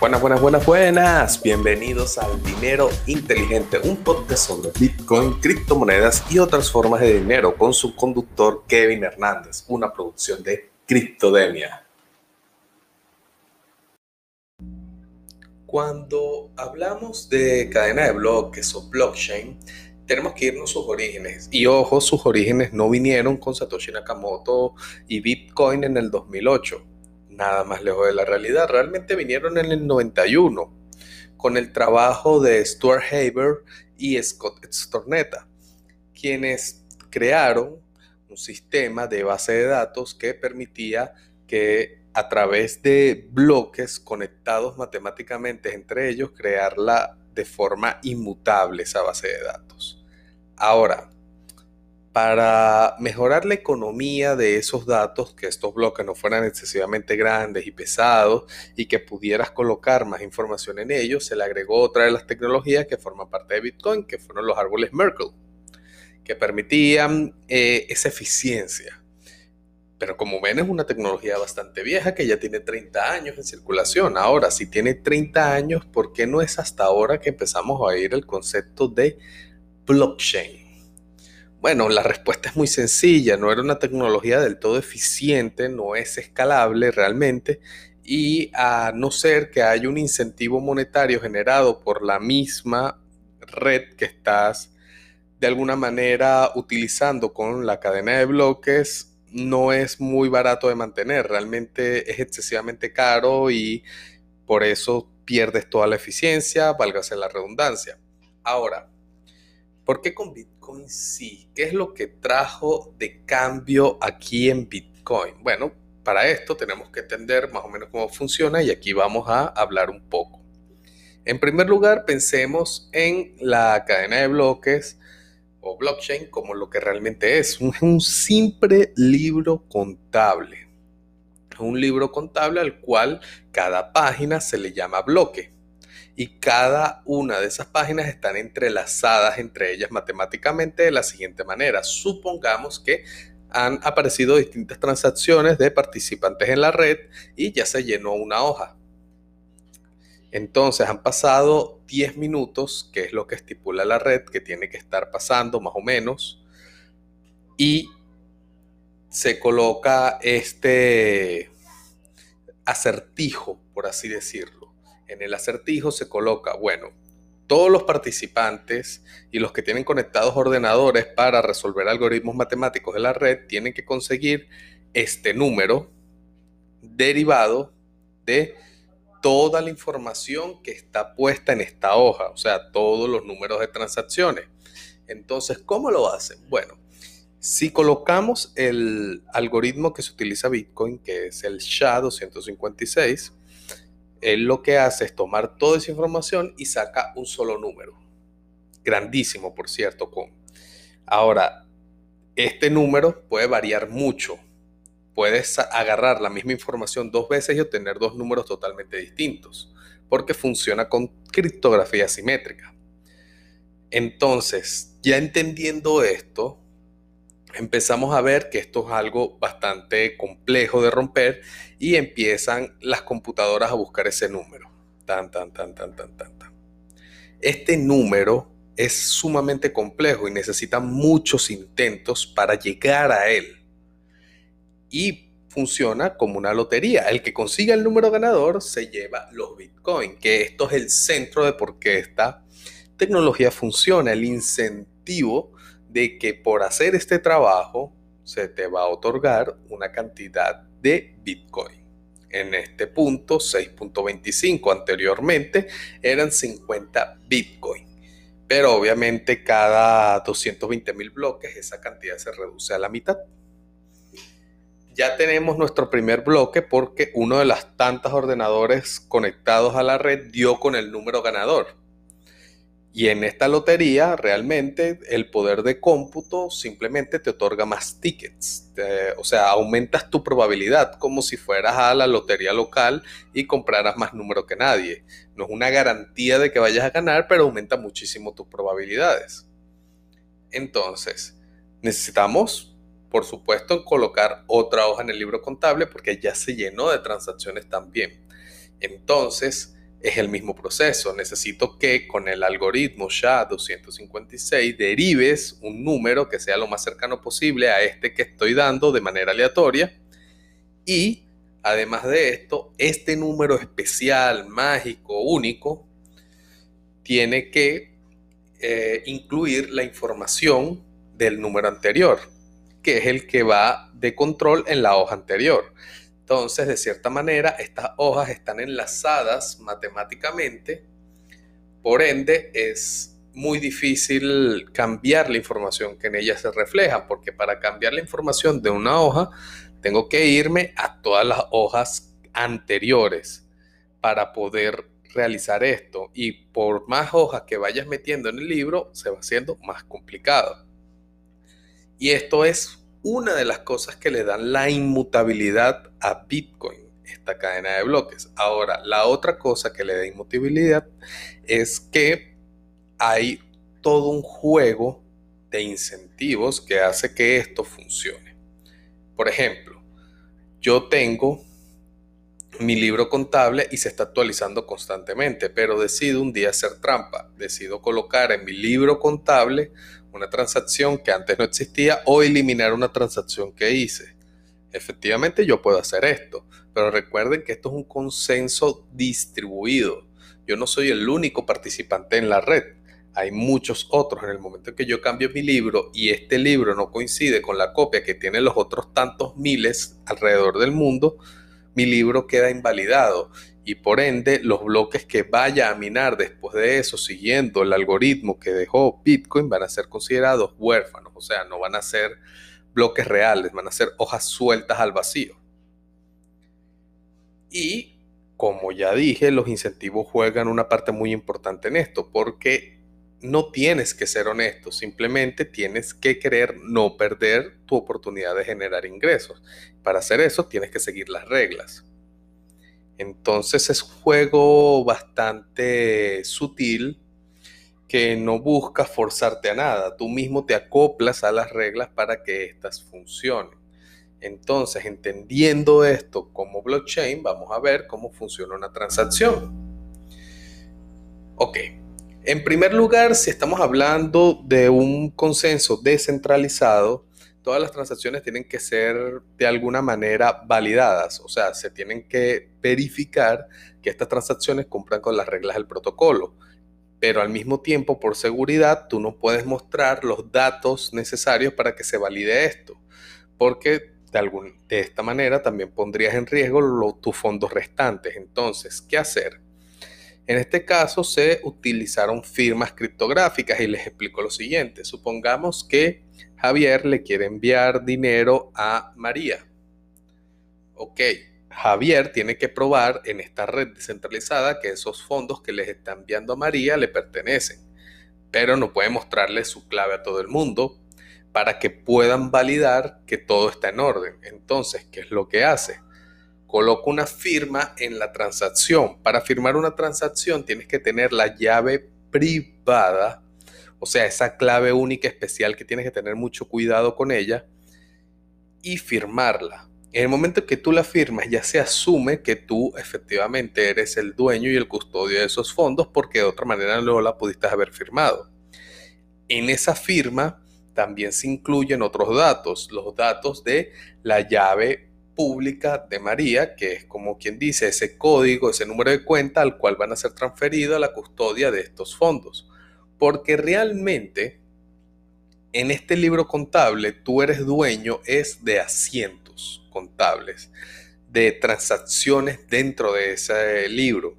Buenas, buenas, buenas, buenas. Bienvenidos al Dinero Inteligente, un podcast sobre Bitcoin, criptomonedas y otras formas de dinero con su conductor Kevin Hernández, una producción de Criptodemia. Cuando hablamos de cadena de bloques o blockchain, tenemos que irnos a sus orígenes. Y ojo, sus orígenes no vinieron con Satoshi Nakamoto y Bitcoin en el 2008 nada más lejos de la realidad. Realmente vinieron en el 91 con el trabajo de Stuart Haber y Scott Stornetta, quienes crearon un sistema de base de datos que permitía que a través de bloques conectados matemáticamente entre ellos, crearla de forma inmutable esa base de datos. Ahora, para mejorar la economía de esos datos, que estos bloques no fueran excesivamente grandes y pesados y que pudieras colocar más información en ellos, se le agregó otra de las tecnologías que forman parte de Bitcoin, que fueron los árboles Merkle, que permitían eh, esa eficiencia. Pero como ven es una tecnología bastante vieja que ya tiene 30 años en circulación. Ahora, si tiene 30 años, ¿por qué no es hasta ahora que empezamos a oír el concepto de blockchain? Bueno, la respuesta es muy sencilla, no era una tecnología del todo eficiente, no es escalable realmente y a no ser que haya un incentivo monetario generado por la misma red que estás de alguna manera utilizando con la cadena de bloques, no es muy barato de mantener, realmente es excesivamente caro y por eso pierdes toda la eficiencia, válgase la redundancia. Ahora, ¿Por qué ¿Qué es lo que trajo de cambio aquí en Bitcoin? Bueno, para esto tenemos que entender más o menos cómo funciona y aquí vamos a hablar un poco. En primer lugar, pensemos en la cadena de bloques o blockchain como lo que realmente es, un simple libro contable. Un libro contable al cual cada página se le llama bloque y cada una de esas páginas están entrelazadas entre ellas matemáticamente de la siguiente manera. Supongamos que han aparecido distintas transacciones de participantes en la red y ya se llenó una hoja. Entonces han pasado 10 minutos, que es lo que estipula la red, que tiene que estar pasando más o menos, y se coloca este acertijo, por así decirlo en el acertijo se coloca, bueno, todos los participantes y los que tienen conectados ordenadores para resolver algoritmos matemáticos de la red tienen que conseguir este número derivado de toda la información que está puesta en esta hoja, o sea, todos los números de transacciones. Entonces, ¿cómo lo hacen? Bueno, si colocamos el algoritmo que se utiliza Bitcoin, que es el SHA-256, él lo que hace es tomar toda esa información y saca un solo número. Grandísimo, por cierto, con. Ahora, este número puede variar mucho. Puedes agarrar la misma información dos veces y obtener dos números totalmente distintos, porque funciona con criptografía simétrica. Entonces, ya entendiendo esto, empezamos a ver que esto es algo bastante complejo de romper y empiezan las computadoras a buscar ese número. Tan, tan, tan, tan, tan, tan. Este número es sumamente complejo y necesita muchos intentos para llegar a él. Y funciona como una lotería. El que consiga el número ganador se lleva los Bitcoin, que esto es el centro de por qué esta tecnología funciona, el incentivo de que por hacer este trabajo se te va a otorgar una cantidad de Bitcoin. En este punto, 6.25 anteriormente eran 50 Bitcoin. Pero obviamente cada 220 mil bloques esa cantidad se reduce a la mitad. Ya tenemos nuestro primer bloque porque uno de las tantas ordenadores conectados a la red dio con el número ganador. Y en esta lotería, realmente, el poder de cómputo simplemente te otorga más tickets. o sea, aumentas tu probabilidad como si fueras a la lotería local y compraras más número que nadie. No es una garantía de que vayas a ganar, pero aumenta muchísimo tus probabilidades. Entonces, necesitamos, por supuesto, colocar otra hoja en el libro contable porque ya se llenó de transacciones también. Entonces, es el mismo proceso. Necesito que con el algoritmo SHA-256 derives un número que sea lo más cercano posible a este que estoy dando de manera aleatoria. Y además de esto, este número especial, mágico, único, tiene que eh, incluir la información del número anterior, que es el que va de control en la hoja anterior. Entonces, de cierta manera, estas hojas están enlazadas matemáticamente, por ende es muy difícil cambiar la información que en ellas se refleja, porque para cambiar la información de una hoja, tengo que irme a todas las hojas anteriores para poder realizar esto. Y por más hojas que vayas metiendo en el libro, se va haciendo más complicado. Y esto es una de las cosas que le dan la inmutabilidad a Bitcoin, esta cadena de bloques. Ahora, la otra cosa que le da inmutabilidad es que hay todo un juego de incentivos que hace que esto funcione. Por ejemplo, yo tengo mi libro contable y se está actualizando constantemente, pero decido un día hacer trampa. Decido colocar en mi libro contable una transacción que antes no existía o eliminar una transacción que hice. Efectivamente yo puedo hacer esto, pero recuerden que esto es un consenso distribuido. Yo no soy el único participante en la red. Hay muchos otros. En el momento en que yo cambio mi libro y este libro no coincide con la copia que tienen los otros tantos miles alrededor del mundo, mi libro queda invalidado y por ende los bloques que vaya a minar después de eso, siguiendo el algoritmo que dejó Bitcoin, van a ser considerados huérfanos, o sea, no van a ser bloques reales, van a ser hojas sueltas al vacío. Y como ya dije, los incentivos juegan una parte muy importante en esto, porque no tienes que ser honesto, simplemente tienes que querer no perder tu oportunidad de generar ingresos. Para hacer eso tienes que seguir las reglas. Entonces es un juego bastante sutil que no busca forzarte a nada. Tú mismo te acoplas a las reglas para que éstas funcionen. Entonces, entendiendo esto como blockchain, vamos a ver cómo funciona una transacción. Ok, en primer lugar, si estamos hablando de un consenso descentralizado, todas las transacciones tienen que ser de alguna manera validadas, o sea, se tienen que verificar que estas transacciones cumplan con las reglas del protocolo. Pero al mismo tiempo, por seguridad, tú no puedes mostrar los datos necesarios para que se valide esto, porque de, de esta manera también pondrías en riesgo tus fondos restantes. Entonces, ¿qué hacer? En este caso se utilizaron firmas criptográficas y les explico lo siguiente. Supongamos que Javier le quiere enviar dinero a María. Ok, Javier tiene que probar en esta red descentralizada que esos fondos que les está enviando a María le pertenecen, pero no puede mostrarle su clave a todo el mundo para que puedan validar que todo está en orden. Entonces, ¿qué es lo que hace? coloco una firma en la transacción. Para firmar una transacción tienes que tener la llave privada, o sea, esa clave única especial que tienes que tener mucho cuidado con ella y firmarla. En el momento que tú la firmas, ya se asume que tú efectivamente eres el dueño y el custodio de esos fondos porque de otra manera no la pudiste haber firmado. En esa firma también se incluyen otros datos, los datos de la llave pública de María, que es como quien dice ese código, ese número de cuenta al cual van a ser transferidos a la custodia de estos fondos. Porque realmente en este libro contable tú eres dueño es de asientos contables, de transacciones dentro de ese libro.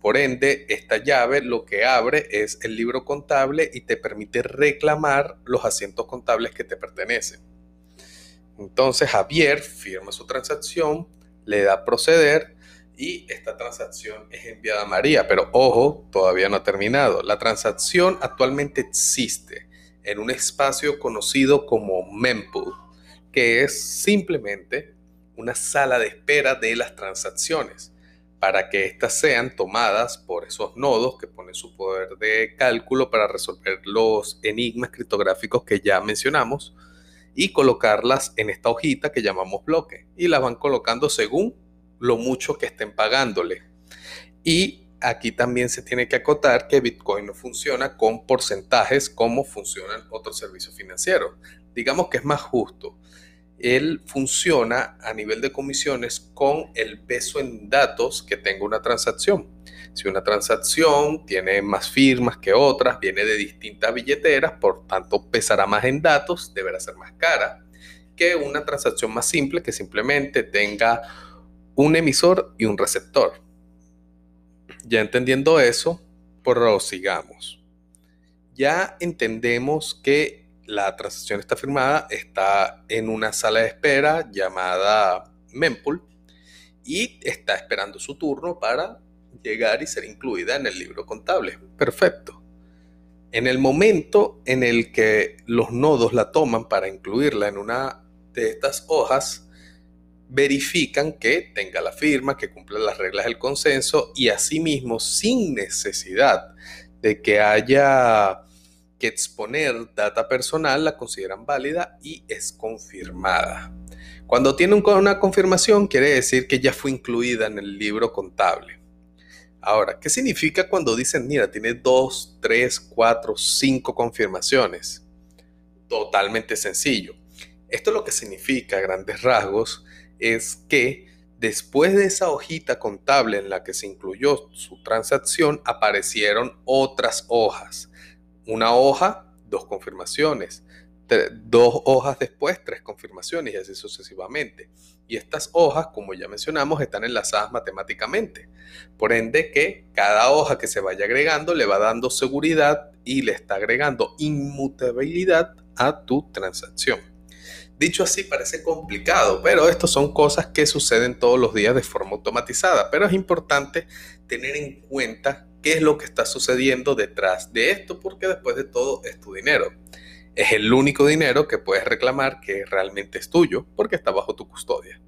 Por ende, esta llave lo que abre es el libro contable y te permite reclamar los asientos contables que te pertenecen. Entonces Javier firma su transacción, le da proceder y esta transacción es enviada a María. Pero ojo, todavía no ha terminado. La transacción actualmente existe en un espacio conocido como mempool, que es simplemente una sala de espera de las transacciones para que éstas sean tomadas por esos nodos que ponen su poder de cálculo para resolver los enigmas criptográficos que ya mencionamos y colocarlas en esta hojita que llamamos bloque y las van colocando según lo mucho que estén pagándole. Y aquí también se tiene que acotar que Bitcoin no funciona con porcentajes como funcionan otros servicios financieros. Digamos que es más justo. Él funciona a nivel de comisiones con el peso en datos que tenga una transacción. Si una transacción tiene más firmas que otras, viene de distintas billeteras, por tanto pesará más en datos, deberá ser más cara que una transacción más simple que simplemente tenga un emisor y un receptor. Ya entendiendo eso, prosigamos. Ya entendemos que la transacción está firmada, está en una sala de espera llamada mempool y está esperando su turno para llegar y ser incluida en el libro contable. Perfecto. En el momento en el que los nodos la toman para incluirla en una de estas hojas, verifican que tenga la firma, que cumpla las reglas del consenso y asimismo sin necesidad de que haya que exponer data personal, la consideran válida y es confirmada. Cuando tiene una confirmación quiere decir que ya fue incluida en el libro contable. Ahora, ¿qué significa cuando dicen, mira, tiene dos, tres, cuatro, cinco confirmaciones? Totalmente sencillo. Esto lo que significa, a grandes rasgos, es que después de esa hojita contable en la que se incluyó su transacción, aparecieron otras hojas. Una hoja, dos confirmaciones. Dos hojas después, tres confirmaciones y así sucesivamente. Y estas hojas, como ya mencionamos, están enlazadas matemáticamente. Por ende que cada hoja que se vaya agregando le va dando seguridad y le está agregando inmutabilidad a tu transacción. Dicho así parece complicado, pero estas son cosas que suceden todos los días de forma automatizada. Pero es importante tener en cuenta qué es lo que está sucediendo detrás de esto, porque después de todo es tu dinero. Es el único dinero que puedes reclamar que realmente es tuyo, porque está bajo tu custodia.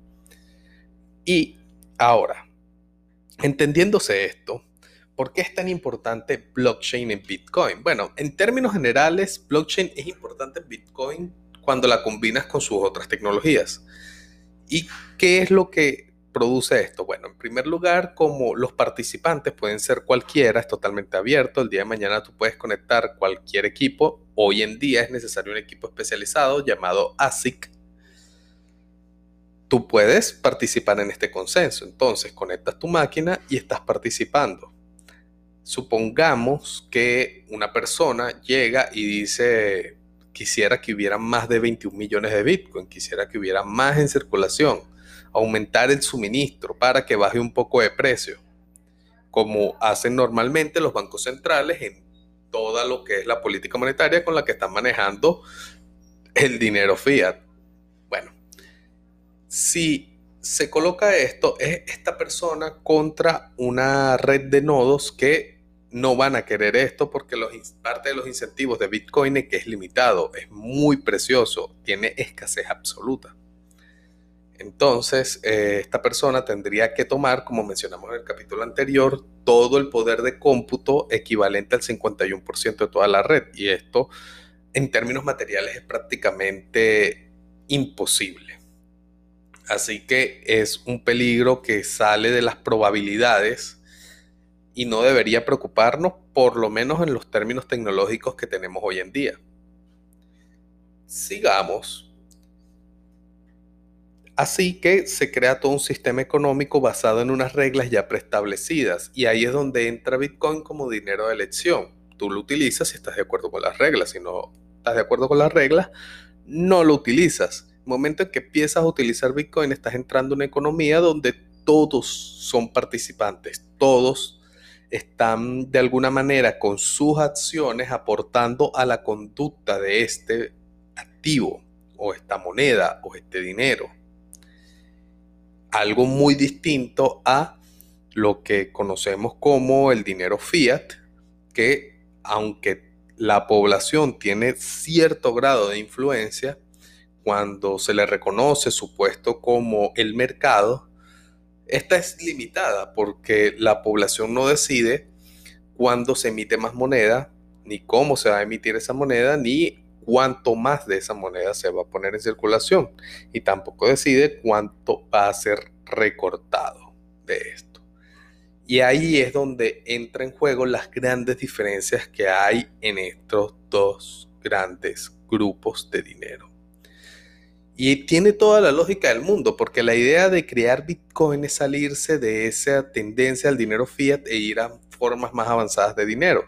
Y ahora, entendiéndose esto, ¿por qué es tan importante blockchain en Bitcoin? Bueno, en términos generales, blockchain es importante en Bitcoin cuando la combinas con sus otras tecnologías. ¿Y qué es lo que produce esto? Bueno, en primer lugar, como los participantes pueden ser cualquiera, es totalmente abierto, el día de mañana tú puedes conectar cualquier equipo, hoy en día es necesario un equipo especializado llamado ASIC. Tú puedes participar en este consenso, entonces conectas tu máquina y estás participando. Supongamos que una persona llega y dice, quisiera que hubiera más de 21 millones de Bitcoin, quisiera que hubiera más en circulación, aumentar el suministro para que baje un poco de precio, como hacen normalmente los bancos centrales en toda lo que es la política monetaria con la que están manejando el dinero fiat. Bueno, si se coloca esto, es esta persona contra una red de nodos que no van a querer esto porque parte de los incentivos de Bitcoin es que es limitado, es muy precioso, tiene escasez absoluta. Entonces, eh, esta persona tendría que tomar, como mencionamos en el capítulo anterior, todo el poder de cómputo equivalente al 51% de toda la red. Y esto, en términos materiales, es prácticamente imposible. Así que es un peligro que sale de las probabilidades y no debería preocuparnos, por lo menos en los términos tecnológicos que tenemos hoy en día. Sigamos. Así que se crea todo un sistema económico basado en unas reglas ya preestablecidas y ahí es donde entra Bitcoin como dinero de elección. Tú lo utilizas si estás de acuerdo con las reglas, si no estás de acuerdo con las reglas, no lo utilizas. El momento en que empiezas a utilizar Bitcoin estás entrando en una economía donde todos son participantes, todos están de alguna manera con sus acciones aportando a la conducta de este activo o esta moneda o este dinero. Algo muy distinto a lo que conocemos como el dinero fiat, que aunque la población tiene cierto grado de influencia, cuando se le reconoce su puesto como el mercado, esta es limitada porque la población no decide cuándo se emite más moneda, ni cómo se va a emitir esa moneda, ni cuánto más de esa moneda se va a poner en circulación. Y tampoco decide cuánto va a ser recortado de esto. Y ahí es donde entra en juego las grandes diferencias que hay en estos dos grandes grupos de dinero. Y tiene toda la lógica del mundo, porque la idea de crear Bitcoin es salirse de esa tendencia al dinero fiat e ir a formas más avanzadas de dinero.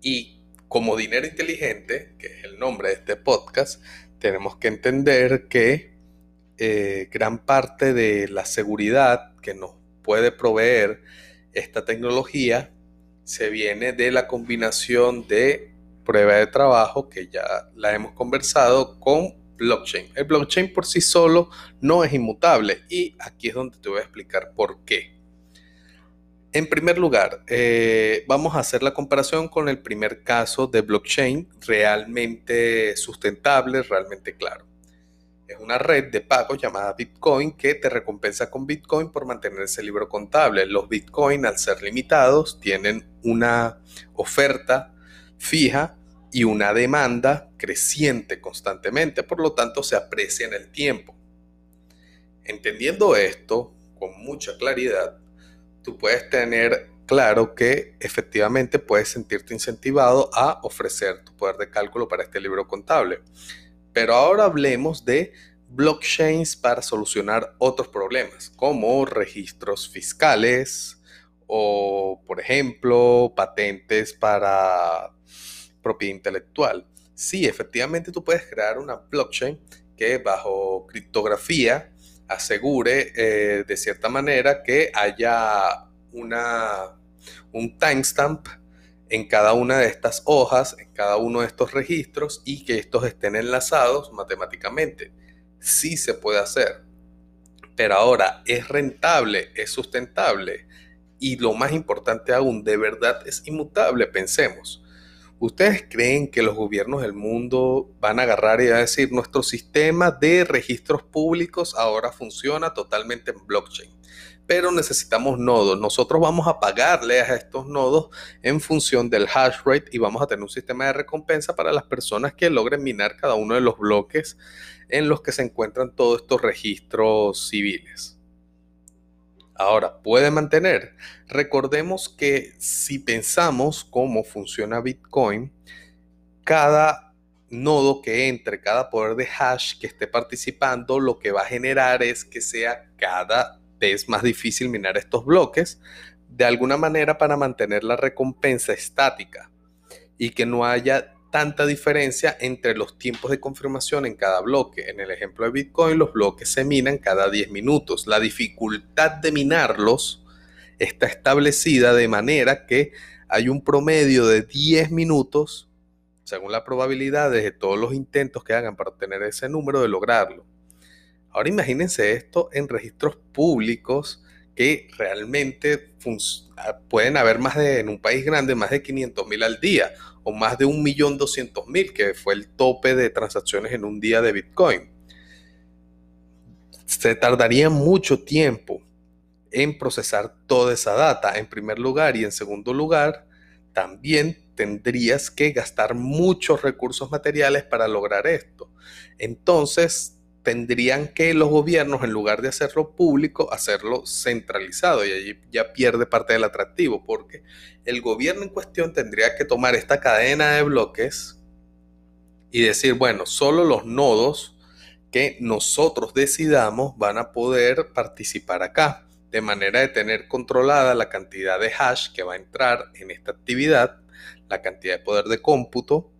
Y como dinero inteligente, que es el nombre de este podcast, tenemos que entender que eh, gran parte de la seguridad que nos puede proveer esta tecnología se viene de la combinación de prueba de trabajo, que ya la hemos conversado, con blockchain. El blockchain por sí solo no es inmutable y aquí es donde te voy a explicar por qué. En primer lugar, eh, vamos a hacer la comparación con el primer caso de blockchain realmente sustentable, realmente claro. Es una red de pago llamada Bitcoin que te recompensa con Bitcoin por mantener ese libro contable. Los Bitcoin, al ser limitados, tienen una oferta fija y una demanda creciente constantemente, por lo tanto se aprecia en el tiempo. Entendiendo esto con mucha claridad, tú puedes tener claro que efectivamente puedes sentirte incentivado a ofrecer tu poder de cálculo para este libro contable. Pero ahora hablemos de blockchains para solucionar otros problemas, como registros fiscales o, por ejemplo, patentes para propiedad intelectual. Sí, efectivamente tú puedes crear una blockchain que bajo criptografía asegure eh, de cierta manera que haya una, un timestamp en cada una de estas hojas, en cada uno de estos registros y que estos estén enlazados matemáticamente. Sí se puede hacer. Pero ahora, ¿es rentable? ¿Es sustentable? Y lo más importante aún, ¿de verdad es inmutable? Pensemos. ¿Ustedes creen que los gobiernos del mundo van a agarrar y a decir nuestro sistema de registros públicos ahora funciona totalmente en blockchain? pero necesitamos nodos. Nosotros vamos a pagarle a estos nodos en función del hash rate y vamos a tener un sistema de recompensa para las personas que logren minar cada uno de los bloques en los que se encuentran todos estos registros civiles. Ahora, ¿puede mantener? Recordemos que si pensamos cómo funciona Bitcoin, cada nodo que entre, cada poder de hash que esté participando, lo que va a generar es que sea cada es más difícil minar estos bloques, de alguna manera para mantener la recompensa estática y que no haya tanta diferencia entre los tiempos de confirmación en cada bloque. En el ejemplo de Bitcoin, los bloques se minan cada 10 minutos. La dificultad de minarlos está establecida de manera que hay un promedio de 10 minutos, según la probabilidad de todos los intentos que hagan para obtener ese número, de lograrlo. Ahora imagínense esto en registros públicos que realmente ah, pueden haber más de, en un país grande, más de 500 mil al día o más de 1.200.000, que fue el tope de transacciones en un día de Bitcoin. Se tardaría mucho tiempo en procesar toda esa data, en primer lugar, y en segundo lugar, también tendrías que gastar muchos recursos materiales para lograr esto. Entonces, tendrían que los gobiernos, en lugar de hacerlo público, hacerlo centralizado y allí ya pierde parte del atractivo, porque el gobierno en cuestión tendría que tomar esta cadena de bloques y decir, bueno, solo los nodos que nosotros decidamos van a poder participar acá, de manera de tener controlada la cantidad de hash que va a entrar en esta actividad, la cantidad de poder de cómputo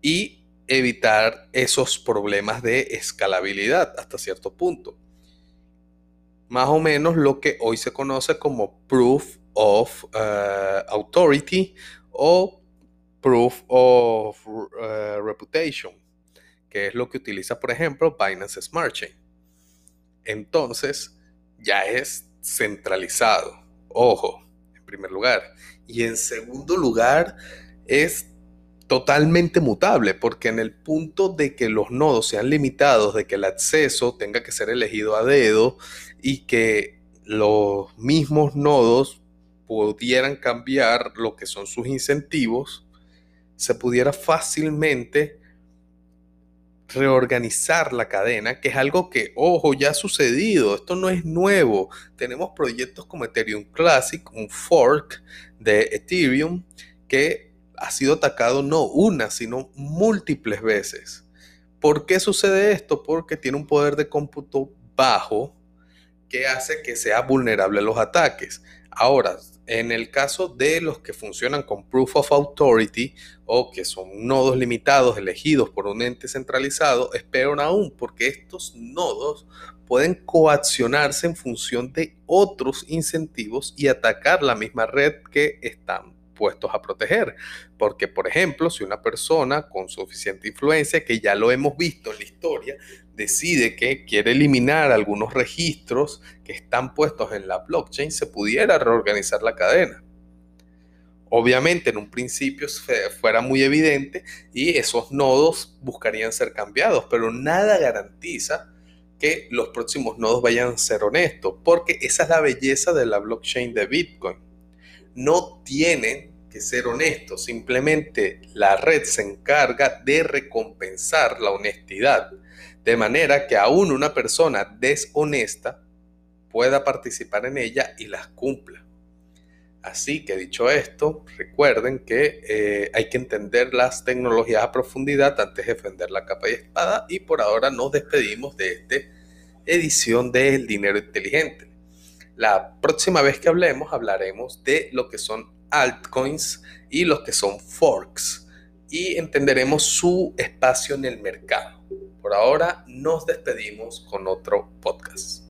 y evitar esos problemas de escalabilidad hasta cierto punto. Más o menos lo que hoy se conoce como Proof of uh, Authority o Proof of uh, Reputation, que es lo que utiliza, por ejemplo, Binance Smart Chain. Entonces, ya es centralizado. Ojo, en primer lugar. Y en segundo lugar, es totalmente mutable, porque en el punto de que los nodos sean limitados, de que el acceso tenga que ser elegido a dedo y que los mismos nodos pudieran cambiar lo que son sus incentivos, se pudiera fácilmente reorganizar la cadena, que es algo que, ojo, ya ha sucedido, esto no es nuevo. Tenemos proyectos como Ethereum Classic, un fork de Ethereum, que ha sido atacado no una, sino múltiples veces. ¿Por qué sucede esto? Porque tiene un poder de cómputo bajo que hace que sea vulnerable a los ataques. Ahora, en el caso de los que funcionan con Proof of Authority o que son nodos limitados elegidos por un ente centralizado, es aún porque estos nodos pueden coaccionarse en función de otros incentivos y atacar la misma red que están puestos a proteger. Porque, por ejemplo, si una persona con suficiente influencia, que ya lo hemos visto en la historia, decide que quiere eliminar algunos registros que están puestos en la blockchain, se pudiera reorganizar la cadena. Obviamente en un principio fuera muy evidente y esos nodos buscarían ser cambiados, pero nada garantiza que los próximos nodos vayan a ser honestos, porque esa es la belleza de la blockchain de Bitcoin. No tienen que ser honestos, simplemente la red se encarga de recompensar la honestidad de manera que aún una persona deshonesta pueda participar en ella y las cumpla. Así que dicho esto, recuerden que eh, hay que entender las tecnologías a profundidad antes de defender la capa y espada y por ahora nos despedimos de esta edición del dinero inteligente. La próxima vez que hablemos hablaremos de lo que son altcoins y los que son forks y entenderemos su espacio en el mercado. Por ahora nos despedimos con otro podcast.